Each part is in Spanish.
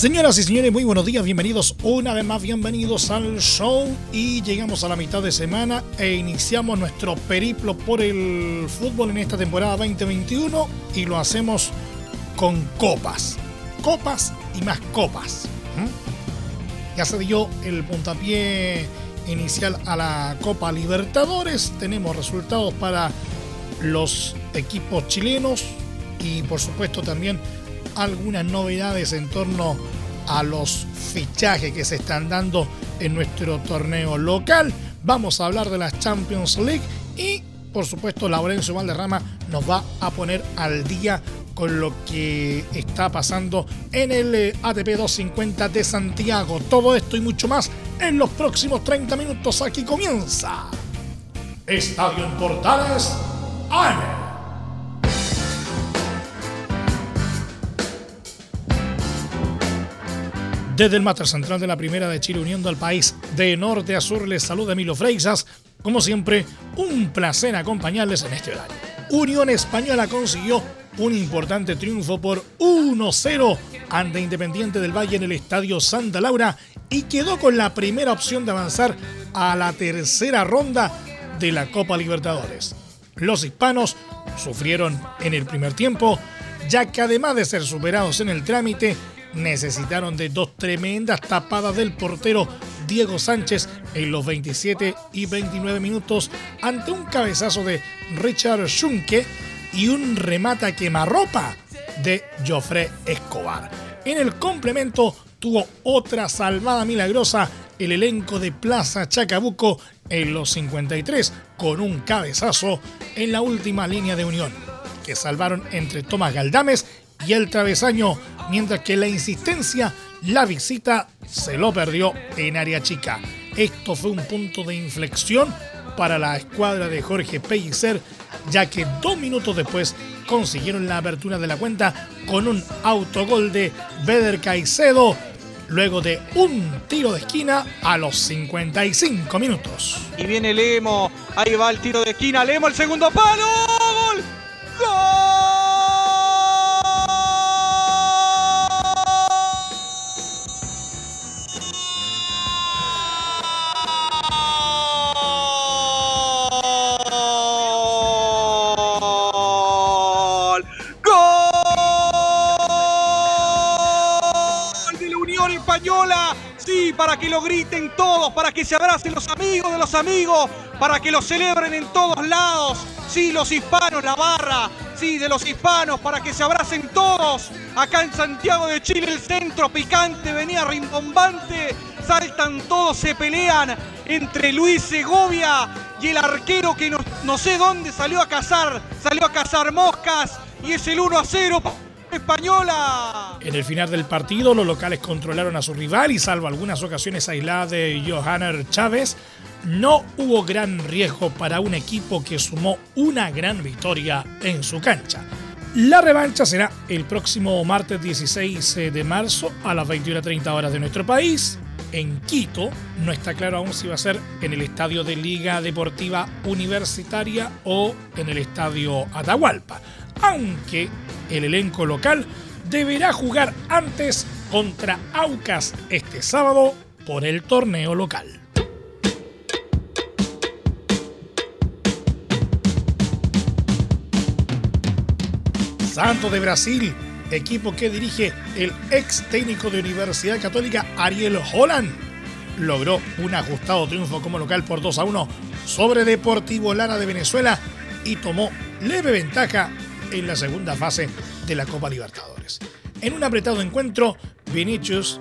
Señoras y señores, muy buenos días, bienvenidos una vez más, bienvenidos al show. Y llegamos a la mitad de semana e iniciamos nuestro periplo por el fútbol en esta temporada 2021 y lo hacemos con copas, copas y más copas. Ya se dio el puntapié inicial a la Copa Libertadores, tenemos resultados para los equipos chilenos y por supuesto también algunas novedades en torno a los fichajes que se están dando en nuestro torneo local. Vamos a hablar de la Champions League y por supuesto Laurencio Valderrama nos va a poner al día con lo que está pasando en el eh, ATP 250 de Santiago. Todo esto y mucho más en los próximos 30 minutos. Aquí comienza Estadio en Portales AM. Desde el Mater Central de la Primera de Chile, uniendo al país de norte a sur, les saluda Emilio Freixas. Como siempre, un placer acompañarles en este horario. Unión Española consiguió un importante triunfo por 1-0 ante Independiente del Valle en el Estadio Santa Laura y quedó con la primera opción de avanzar a la tercera ronda de la Copa Libertadores. Los hispanos sufrieron en el primer tiempo, ya que además de ser superados en el trámite, necesitaron de dos tremendas tapadas del portero Diego Sánchez en los 27 y 29 minutos ante un cabezazo de Richard Schunke y un remata quemarropa de Joffre Escobar. En el complemento tuvo otra salvada milagrosa el elenco de Plaza Chacabuco en los 53 con un cabezazo en la última línea de unión que salvaron entre Tomás Galdames y el travesaño, mientras que la insistencia, la visita se lo perdió en área chica. Esto fue un punto de inflexión para la escuadra de Jorge Pellicer, ya que dos minutos después consiguieron la apertura de la cuenta con un autogol de Beder Caicedo, luego de un tiro de esquina a los 55 minutos. Y viene Lemo, ahí va el tiro de esquina, Lemo el segundo palo, lo griten todos, para que se abracen los amigos de los amigos, para que lo celebren en todos lados. Sí, los hispanos, la barra, sí, de los hispanos, para que se abracen todos. Acá en Santiago de Chile, el centro picante venía rimbombante. Saltan todos, se pelean entre Luis Segovia y el arquero que no, no sé dónde salió a cazar, salió a cazar moscas y es el 1 a 0 española. En el final del partido, los locales controlaron a su rival y salvo algunas ocasiones aisladas de Johanner Chávez, no hubo gran riesgo para un equipo que sumó una gran victoria en su cancha. La revancha será el próximo martes 16 de marzo a las 21.30 horas de nuestro país. En Quito, no está claro aún si va a ser en el estadio de Liga Deportiva Universitaria o en el estadio Atahualpa aunque el elenco local deberá jugar antes contra Aucas este sábado por el torneo local. Santo de Brasil, equipo que dirige el ex técnico de Universidad Católica Ariel Holland, logró un ajustado triunfo como local por 2 a 1 sobre Deportivo Lara de Venezuela y tomó leve ventaja en la segunda fase de la Copa Libertadores. En un apretado encuentro, Vinicius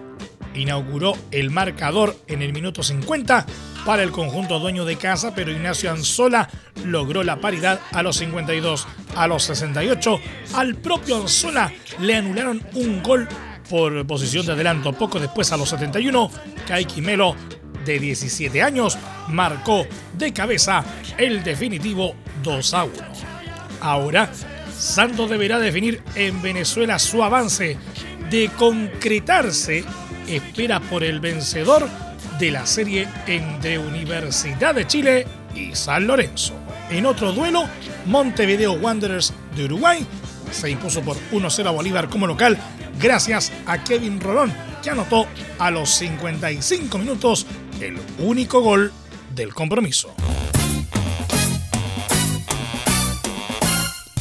inauguró el marcador en el minuto 50 para el conjunto dueño de casa, pero Ignacio Anzola logró la paridad a los 52. A los 68, al propio Anzola le anularon un gol por posición de adelanto. Poco después, a los 71, Kaiki Melo, de 17 años, marcó de cabeza el definitivo 2 a 1. Ahora, Santos deberá definir en Venezuela su avance. De concretarse, espera por el vencedor de la serie entre Universidad de Chile y San Lorenzo. En otro duelo, Montevideo Wanderers de Uruguay se impuso por 1-0 a Bolívar como local gracias a Kevin Rolón, que anotó a los 55 minutos el único gol del compromiso.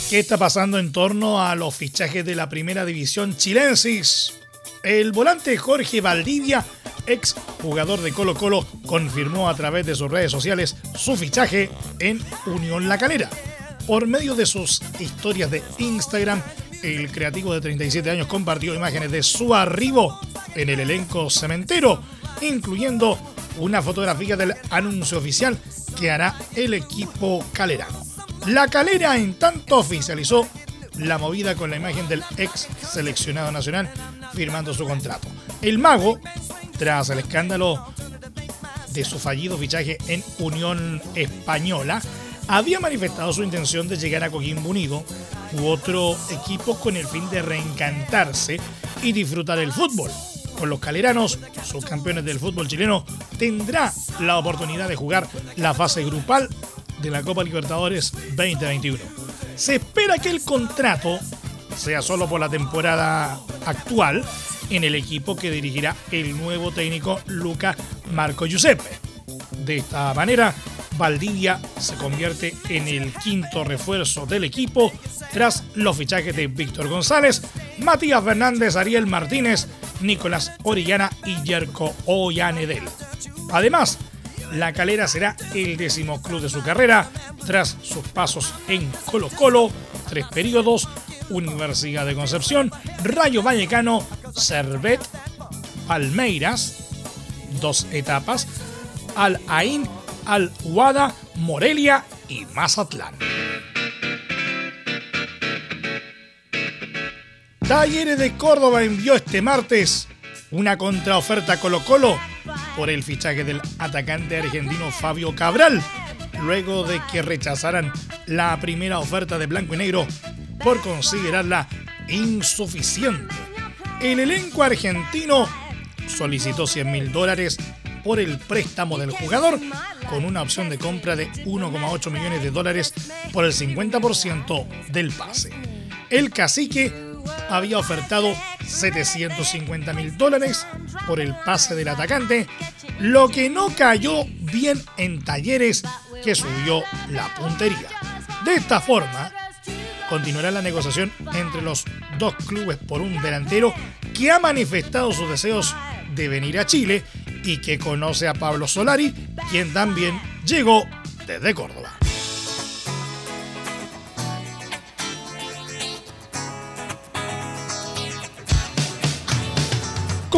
¿Qué está pasando en torno a los fichajes de la primera división chilensis? El volante Jorge Valdivia, ex jugador de Colo Colo, confirmó a través de sus redes sociales su fichaje en Unión La Calera. Por medio de sus historias de Instagram, el creativo de 37 años compartió imágenes de su arribo en el elenco cementero, incluyendo una fotografía del anuncio oficial que hará el equipo calerano. La calera en tanto oficializó la movida con la imagen del ex seleccionado nacional firmando su contrato. El mago, tras el escándalo de su fallido fichaje en Unión Española, había manifestado su intención de llegar a Coquimbo Unido u otro equipo con el fin de reencantarse y disfrutar el fútbol. Con los caleranos, sus campeones del fútbol chileno, tendrá la oportunidad de jugar la fase grupal de la Copa Libertadores 2021. Se espera que el contrato sea solo por la temporada actual en el equipo que dirigirá el nuevo técnico Luca Marco Giuseppe. De esta manera, Valdivia se convierte en el quinto refuerzo del equipo tras los fichajes de Víctor González, Matías Fernández, Ariel Martínez, Nicolás Orellana y Yerko Ollanedel. Además, la Calera será el décimo club de su carrera tras sus pasos en Colo Colo, tres periodos, Universidad de Concepción, Rayo Vallecano, Servet, Palmeiras, dos etapas, Al Ain, Al Huada, Morelia y Mazatlán. Talleres de Córdoba envió este martes una contraoferta Colo Colo por el fichaje del atacante argentino Fabio Cabral, luego de que rechazaran la primera oferta de Blanco y Negro por considerarla insuficiente. El elenco argentino solicitó 100 mil dólares por el préstamo del jugador, con una opción de compra de 1,8 millones de dólares por el 50% del pase. El cacique había ofertado 750 mil dólares por el pase del atacante, lo que no cayó bien en Talleres que subió la puntería. De esta forma, continuará la negociación entre los dos clubes por un delantero que ha manifestado sus deseos de venir a Chile y que conoce a Pablo Solari, quien también llegó desde Córdoba.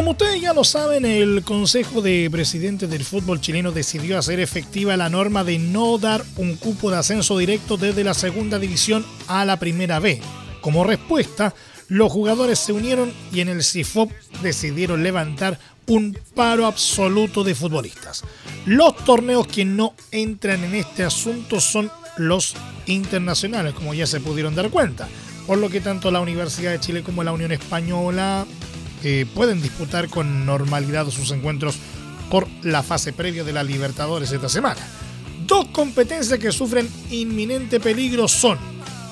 Como ustedes ya lo saben, el Consejo de Presidentes del Fútbol chileno decidió hacer efectiva la norma de no dar un cupo de ascenso directo desde la segunda división a la primera B. Como respuesta, los jugadores se unieron y en el CIFOP decidieron levantar un paro absoluto de futbolistas. Los torneos que no entran en este asunto son los internacionales, como ya se pudieron dar cuenta, por lo que tanto la Universidad de Chile como la Unión Española pueden disputar con normalidad sus encuentros por la fase previa de la Libertadores esta semana. Dos competencias que sufren inminente peligro son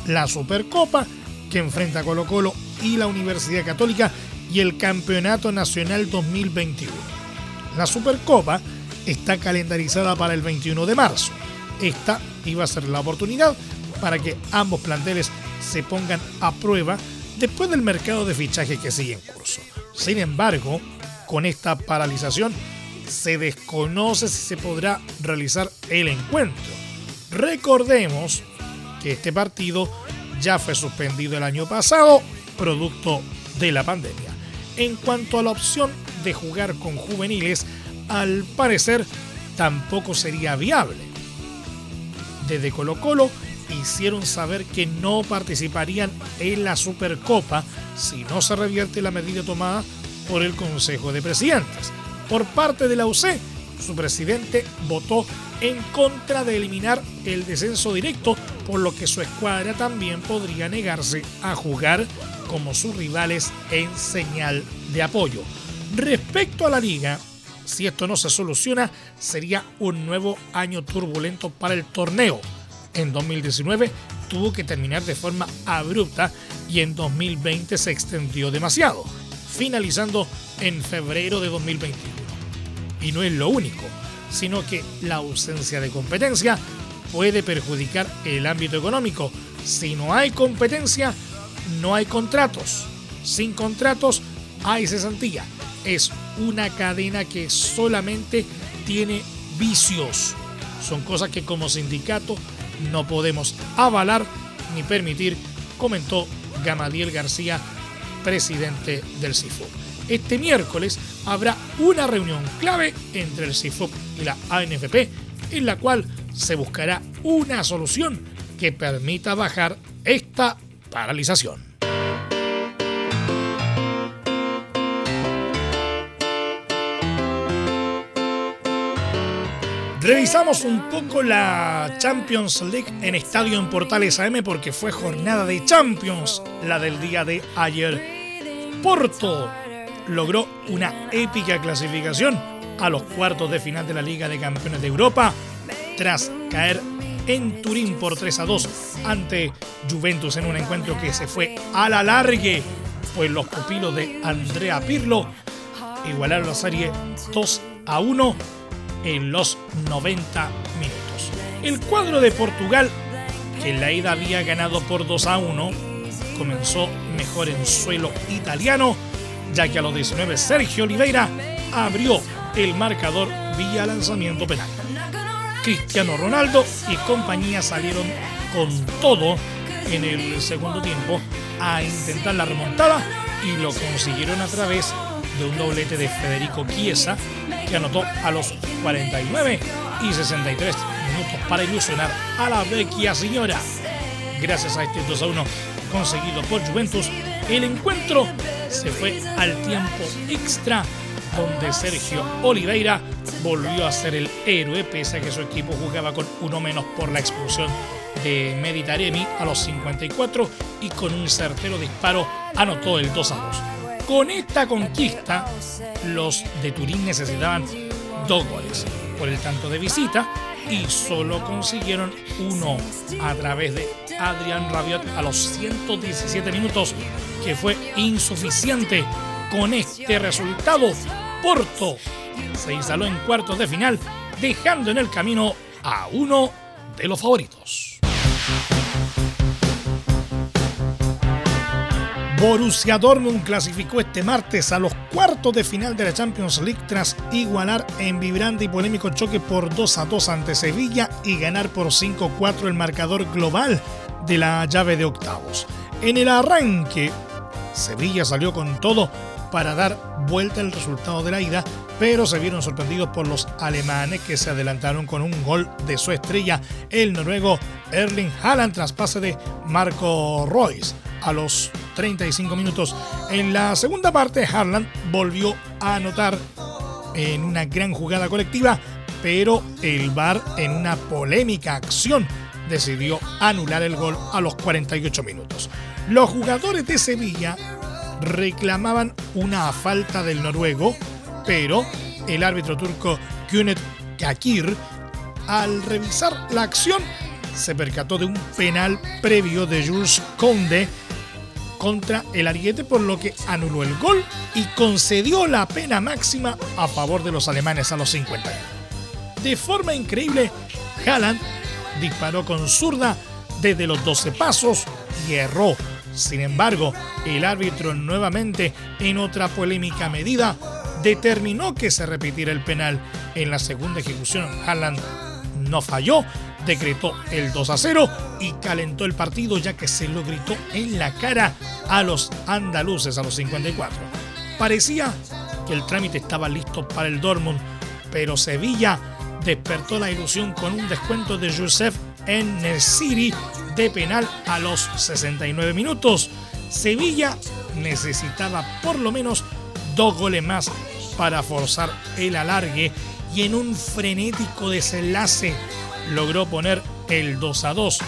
la Supercopa, que enfrenta Colo Colo y la Universidad Católica, y el Campeonato Nacional 2021. La Supercopa está calendarizada para el 21 de marzo. Esta iba a ser la oportunidad para que ambos planteles se pongan a prueba después del mercado de fichaje que sigue en curso. Sin embargo, con esta paralización se desconoce si se podrá realizar el encuentro. Recordemos que este partido ya fue suspendido el año pasado, producto de la pandemia. En cuanto a la opción de jugar con juveniles, al parecer tampoco sería viable. Desde Colo Colo hicieron saber que no participarían en la Supercopa si no se revierte la medida tomada por el Consejo de Presidentes. Por parte de la UC, su presidente votó en contra de eliminar el descenso directo, por lo que su escuadra también podría negarse a jugar como sus rivales en señal de apoyo. Respecto a la liga, si esto no se soluciona, sería un nuevo año turbulento para el torneo. En 2019 tuvo que terminar de forma abrupta y en 2020 se extendió demasiado, finalizando en febrero de 2021. Y no es lo único, sino que la ausencia de competencia puede perjudicar el ámbito económico. Si no hay competencia, no hay contratos. Sin contratos, hay cesantía. Es una cadena que solamente tiene vicios. Son cosas que como sindicato no podemos avalar ni permitir, comentó Gamadiel García, presidente del CIFUP. Este miércoles habrá una reunión clave entre el CIFUP y la ANFP en la cual se buscará una solución que permita bajar esta paralización. Revisamos un poco la Champions League en Estadio en Portales AM porque fue jornada de Champions la del día de ayer. Porto logró una épica clasificación a los cuartos de final de la Liga de Campeones de Europa tras caer en Turín por 3 a 2 ante Juventus en un encuentro que se fue a la largue, pues los pupilos de Andrea Pirlo. Igualaron la serie 2 a 1 en los 90 minutos. El cuadro de Portugal, que en la ida había ganado por 2 a 1, comenzó mejor en suelo italiano, ya que a los 19 Sergio Oliveira abrió el marcador vía lanzamiento penal. Cristiano Ronaldo y compañía salieron con todo en el segundo tiempo a intentar la remontada y lo consiguieron a través de un doblete de Federico Chiesa que anotó a los 49 y 63 minutos para ilusionar a la vecchia señora. Gracias a este 2 a 1 conseguido por Juventus, el encuentro se fue al tiempo extra donde Sergio Oliveira volvió a ser el héroe pese a que su equipo jugaba con uno menos por la expulsión de Meditaremi a los 54 y con un certero disparo anotó el 2 a 2. Con esta conquista, los de Turín necesitaban dos goles por el tanto de visita y solo consiguieron uno a través de Adrián Rabiot a los 117 minutos, que fue insuficiente. Con este resultado, Porto se instaló en cuartos de final, dejando en el camino a uno de los favoritos. Borussia Dortmund clasificó este martes a los cuartos de final de la Champions League tras igualar en vibrante y polémico choque por 2 a 2 ante Sevilla y ganar por 5-4 el marcador global de la llave de octavos. En el arranque, Sevilla salió con todo para dar vuelta el resultado de la ida, pero se vieron sorprendidos por los alemanes que se adelantaron con un gol de su estrella, el noruego Erling Haaland tras pase de Marco Royce a los 35 minutos. En la segunda parte, Haaland volvió a anotar en una gran jugada colectiva, pero el VAR en una polémica acción decidió anular el gol a los 48 minutos. Los jugadores de Sevilla reclamaban una falta del noruego, pero el árbitro turco Günet Kakir, al revisar la acción, se percató de un penal previo de Jules Conde contra el Ariete, por lo que anuló el gol y concedió la pena máxima a favor de los alemanes a los 50. De forma increíble, Haaland disparó con zurda desde los 12 pasos y erró sin embargo, el árbitro nuevamente, en otra polémica medida, determinó que se repitiera el penal. En la segunda ejecución, Haaland no falló, decretó el 2 a 0 y calentó el partido ya que se lo gritó en la cara a los andaluces a los 54. Parecía que el trámite estaba listo para el Dortmund, pero Sevilla despertó la ilusión con un descuento de Joseph en City de penal a los 69 minutos. Sevilla necesitaba por lo menos dos goles más para forzar el alargue y en un frenético desenlace logró poner el 2 a 2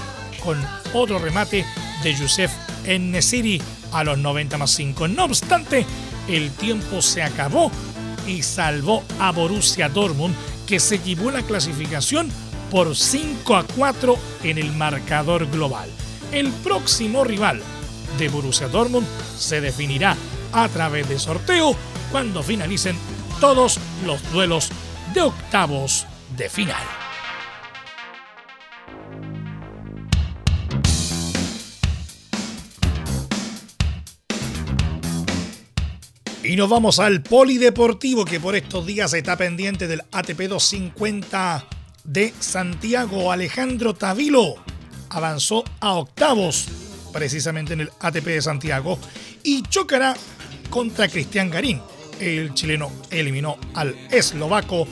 con otro remate de Youssef Nesiri a los 90 más 5. No obstante, el tiempo se acabó y salvó a Borussia Dortmund que se llevó la clasificación por 5 a 4 en el marcador global. El próximo rival de Borussia Dortmund se definirá a través de sorteo cuando finalicen todos los duelos de octavos de final. Y nos vamos al polideportivo que por estos días está pendiente del ATP 250 de Santiago. Alejandro Tavilo avanzó a octavos precisamente en el ATP de Santiago y chocará contra Cristian Garín. El chileno eliminó al eslovaco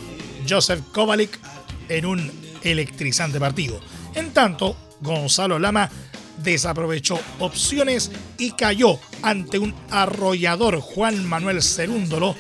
Joseph Kovalik en un electrizante partido. En tanto, Gonzalo Lama desaprovechó opciones y cayó ante un arrollador Juan Manuel Cerúndolo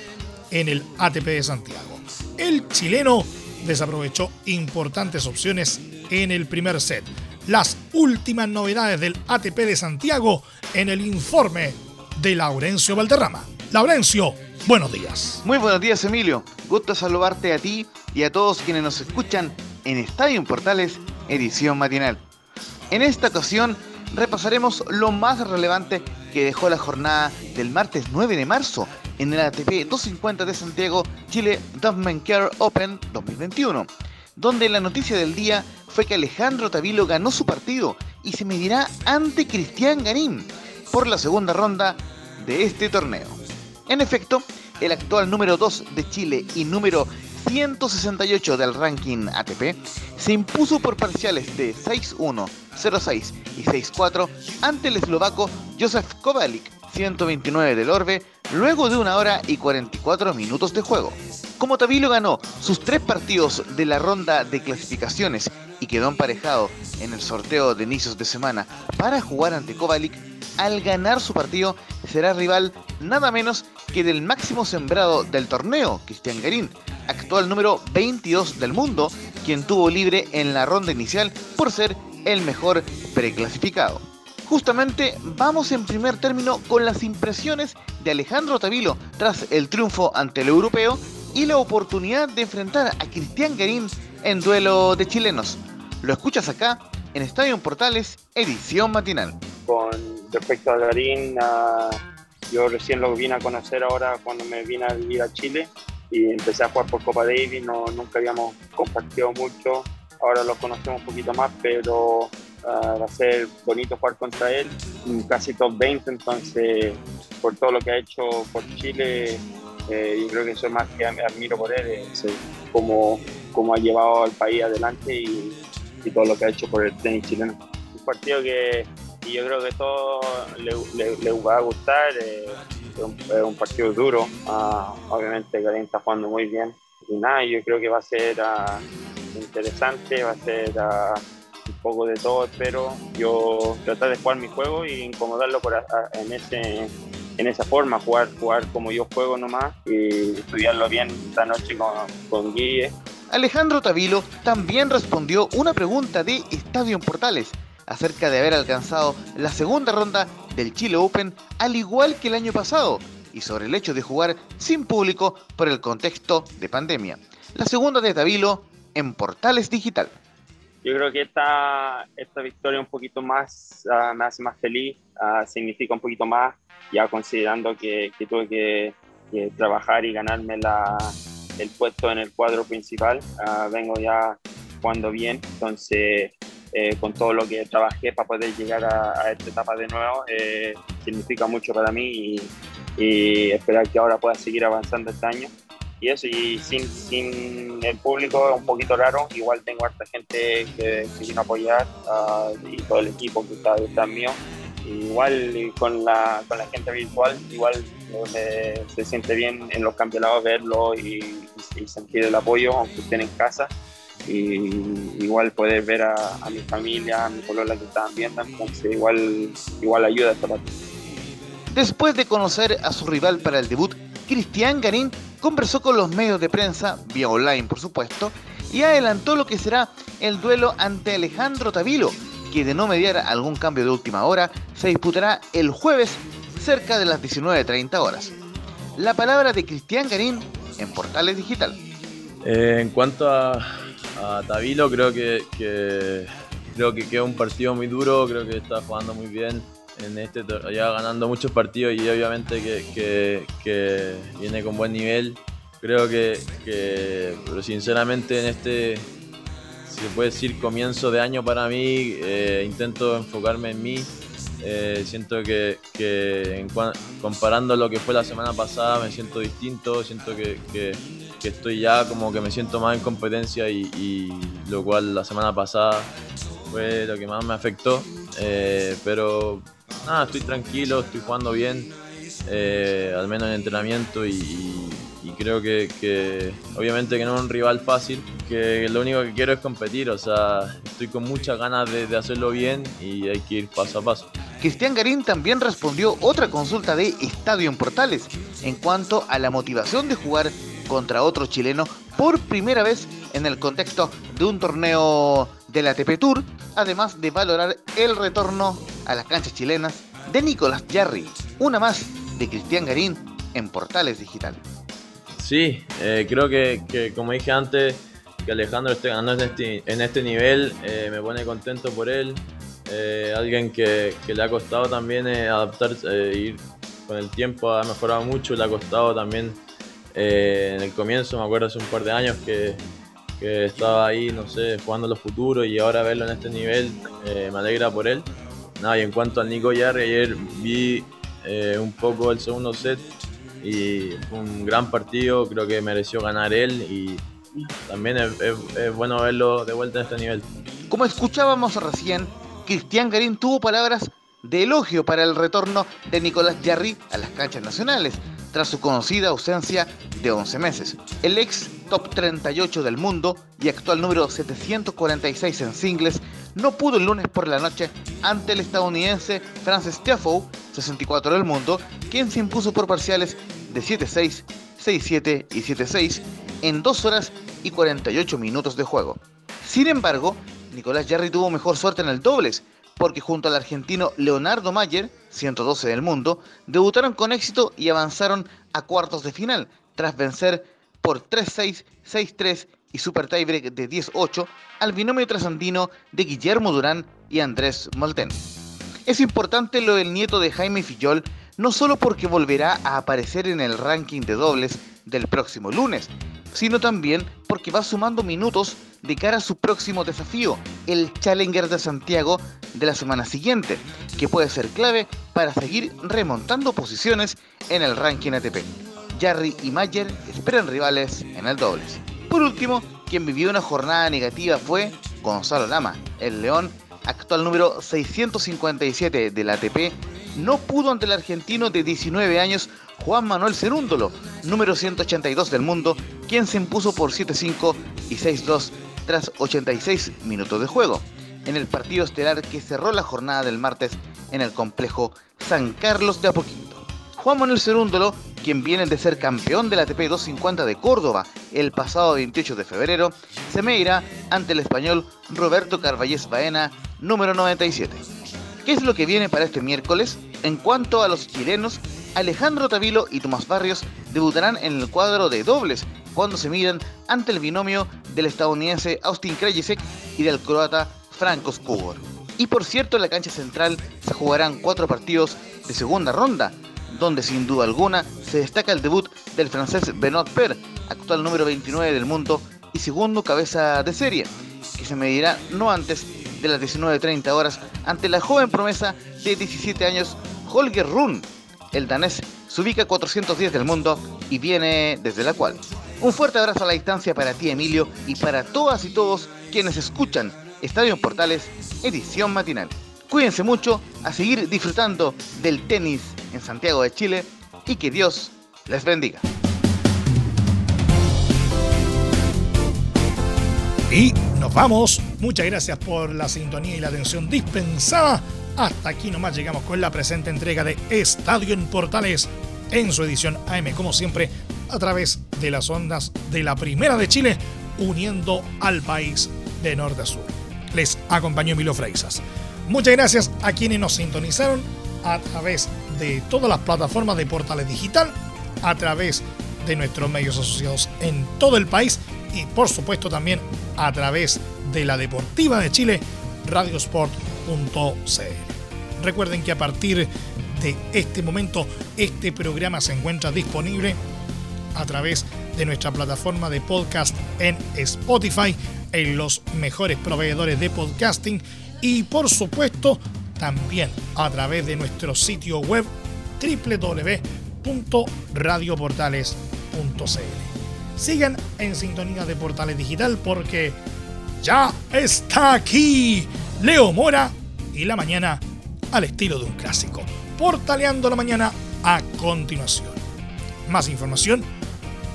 en el ATP de Santiago. El chileno desaprovechó importantes opciones en el primer set. Las últimas novedades del ATP de Santiago en el informe de Laurencio Valderrama. Laurencio, buenos días. Muy buenos días, Emilio. Gusto saludarte a ti y a todos quienes nos escuchan en Estadio Portales, edición matinal. En esta ocasión repasaremos lo más relevante que dejó la jornada del martes 9 de marzo en el ATP 250 de Santiago Chile Dumpman Care Open 2021, donde la noticia del día fue que Alejandro Tavilo ganó su partido y se medirá ante Cristian Garín por la segunda ronda de este torneo. En efecto, el actual número 2 de Chile y número 168 del ranking ATP, se impuso por parciales de 6-1, 0-6 y 6-4 ante el eslovaco Josef Kovalik, 129 del Orbe, luego de una hora y 44 minutos de juego. Como Tavilo ganó sus tres partidos de la ronda de clasificaciones y quedó emparejado en el sorteo de inicios de semana para jugar ante Kovalik, al ganar su partido será rival nada menos que del máximo sembrado del torneo, Cristian Garín, actual número 22 del mundo, quien tuvo libre en la ronda inicial por ser el mejor preclasificado. Justamente vamos en primer término con las impresiones de Alejandro Tavilo tras el triunfo ante el europeo y la oportunidad de enfrentar a Cristian Garín en duelo de chilenos. Lo escuchas acá en Estadio Portales, edición matinal. Respecto a Garín, yo recién lo vine a conocer ahora cuando me vine a vivir a Chile y empecé a jugar por Copa Davis, no, nunca habíamos compartido mucho, ahora lo conocemos un poquito más, pero ah, va a ser bonito jugar contra él, casi top 20, entonces por todo lo que ha hecho por Chile, eh, y creo que eso es más que admiro por él, es cómo, cómo, ha llevado al país adelante y, y, todo lo que ha hecho por el tenis chileno. Un partido que yo creo que todo le, le, va a gustar. Eh, es un, partido duro. Ah, obviamente Karim está jugando muy bien. Y nada, yo creo que va a ser ah, interesante, va a ser ah, un poco de todo, espero. Yo tratar de jugar mi juego y incomodarlo por, en, ese, en esa forma, jugar, jugar como yo juego nomás y estudiarlo bien esta noche con, con Guille. Alejandro Tavilo también respondió una pregunta de Estadio Portales acerca de haber alcanzado la segunda ronda del Chile Open al igual que el año pasado y sobre el hecho de jugar sin público por el contexto de pandemia. La segunda de Tavilo en Portales Digital. Yo creo que esta, esta victoria un poquito más uh, me hace más feliz, uh, significa un poquito más, ya considerando que, que tuve que, que, trabajar y ganarme la, el puesto en el cuadro principal. Uh, vengo ya jugando bien, entonces eh, con todo lo que trabajé para poder llegar a, esta etapa de nuevo, eh, significa mucho para mí y, esperar que ahora pueda seguir avanzando este año. Y eso, y sin, sin el público es un poquito raro, igual tengo harta gente que, vino a apoyar uh, y todo el equipo que está detrás mío. Igual con la, con la gente virtual, igual eh, se siente bien en los campeonatos verlo y, y sentir el apoyo, aunque estén en casa y igual poder ver a, mi familia, a mi colola que estaban viendo, entonces igual, igual ayuda esta parte. Después de conocer a su rival para el debut, Cristian Garín conversó con los medios de prensa, vía online por supuesto, y adelantó lo que será el duelo ante Alejandro Tavilo, que de no mediar algún cambio de última hora, se disputará el jueves cerca de las 19.30 horas. La palabra de Cristian Garín en Portales Digital. Eh, en cuanto a, Tavilo, creo que, creo que queda un partido muy duro, creo que está jugando muy bien en este, ya ganando muchos partidos y obviamente que, que viene con buen nivel. Creo que, pero sinceramente en este, si se decir, comienzo de año para mí, eh, intento enfocarme en mí. Eh, siento que, que comparando lo que fue la semana pasada me siento distinto, siento que, estoy ya como que me siento más en competencia y, lo cual la semana pasada fue lo que más me afectó. Eh, pero nada, estoy tranquilo, estoy jugando bien, al menos en entrenamiento y y creo que, obviamente que no es un rival fácil, que lo único que quiero es competir, o sea, estoy con muchas ganas de, hacerlo bien y hay que ir paso a paso. Cristian Garín también respondió otra consulta de Estadio en Portales en cuanto a la motivación de jugar contra otro chileno por primera vez en el contexto de un torneo de la ATP Tour, además de valorar el retorno a las canchas chilenas de Nicolás Jarry, una más de Cristian Garín en Portales Digital. Sí, eh, creo que, como dije antes, que Alejandro esté ganando en este, este nivel eh, me pone contento por él. Eh, alguien que, le ha costado también adaptarse, ir con el tiempo ha mejorado mucho, le ha costado también en el comienzo, me acuerdo hace un par de años que, estaba ahí, no sé, jugando los futuros y ahora verlo en este nivel me alegra por él. Nada, y en cuanto al Nico Yarri, ayer vi un poco el segundo set y fue un gran partido, creo que mereció ganar él y también es, bueno verlo de vuelta en este nivel. Como escuchábamos recién, Cristian Garín tuvo palabras de elogio para el retorno de Nicolás Jarry a las canchas nacionales, tras su conocida ausencia de 11 meses. El ex top 38 del mundo y actual número 746 en singles no pudo el lunes por la noche ante el estadounidense Francis Tiafoe, 64 del mundo, quien se impuso por parciales de 7-6, 6-7 y 7-6 en 2 horas y 48 minutos de juego. Sin embargo, Nicolás Jarry tuvo mejor suerte en el dobles, porque junto al argentino Leonardo Mayer, 112 del mundo, debutaron con éxito y avanzaron a cuartos de final, tras vencer por 3-6, 6-3 y super tiebreak de 10-8 al binomio trasandino de Guillermo Durán y Andrés Malten. Es importante lo del nieto de Jaime Fillol, no solo porque volverá a aparecer en el ranking de dobles del próximo lunes, sino también porque va sumando minutos de cara a su próximo desafío, el Challenger de Santiago de la semana siguiente, que puede ser clave para seguir remontando posiciones en el ranking ATP. Jarry y Mayer esperan rivales en el dobles. Por último, quien vivió una jornada negativa fue Gonzalo Lama, el León, actual número 657 del ATP, no pudo ante el argentino de 19 años Juan Manuel Cerúndolo, número 182 del mundo, quien se impuso por 7-5 y 6-2 tras 86 minutos de juego, en el partido estelar que cerró la jornada del martes en el complejo San Carlos de Apoquinto. Juan Manuel Cerúndolo quien viene de ser campeón del ATP 250 de Córdoba el pasado 28 de febrero, se medirá ante el español Roberto Carballés Baena, número 97. ¿Qué es lo que viene para este miércoles? En cuanto a los chilenos, Alejandro Tavilo y Tomás Barrios debutarán en el cuadro de dobles cuando se miran ante el binomio del estadounidense Austin Krajicek y del croata Franco Skubor. Y por cierto, en la cancha central se jugarán cuatro partidos de segunda ronda, donde sin duda alguna se destaca el debut del francés Benoit Per, actual número 29 del mundo y segundo cabeza de serie, que se medirá no antes de las 19.30 horas ante la joven promesa de 17 años Holger Run. El danés se ubica 410 del mundo y viene desde la cual. Un fuerte abrazo a la distancia para ti Emilio y para todas y todos quienes escuchan Estadio Portales, edición matinal. Cuídense mucho, a seguir disfrutando del tenis en Santiago de Chile y que Dios les bendiga. Y nos vamos. Muchas gracias por la sintonía y la atención dispensada. Hasta aquí nomás llegamos con la presente entrega de Estadio en Portales en su edición AM, como siempre, a través de las ondas de la Primera de Chile, uniendo al país de norte a sur. Les acompañó Emilio Freisas. Muchas gracias a quienes nos sintonizaron a través de todas las plataformas de Portales Digital, a través de nuestros medios asociados en todo el país y por supuesto también a través de la Deportiva de Chile, radiosport.cl. Recuerden que a partir de este momento este programa se encuentra disponible a través de nuestra plataforma de podcast en Spotify, en los mejores proveedores de podcasting y por supuesto también a través de nuestro sitio web www.radioportales.cl. Sigan en sintonía de Portales Digital porque ya está aquí Leo Mora y la mañana al estilo de un clásico. Portaleando la mañana a continuación. Más información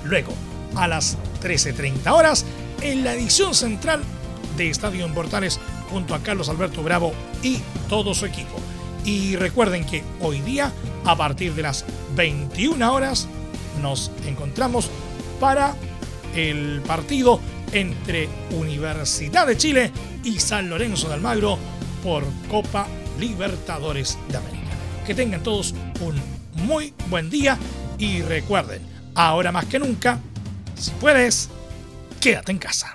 luego a las 13.30 horas en la edición central de Estadio en Portales junto a Carlos Alberto Bravo y todo su equipo. Y recuerden que hoy día, a partir de las 21 horas, nos encontramos para el partido entre Universidad de Chile y San Lorenzo de Almagro por Copa Libertadores de América. Que tengan todos un muy buen día y recuerden, ahora más que nunca, si puedes, quédate en casa.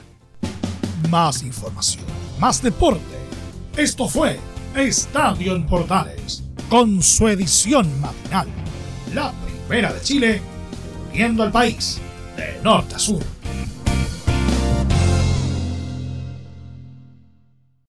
Más información, más deporte. Esto fue Estadio en Portales, con su edición matinal. La primera de Chile, viendo al país de norte a sur.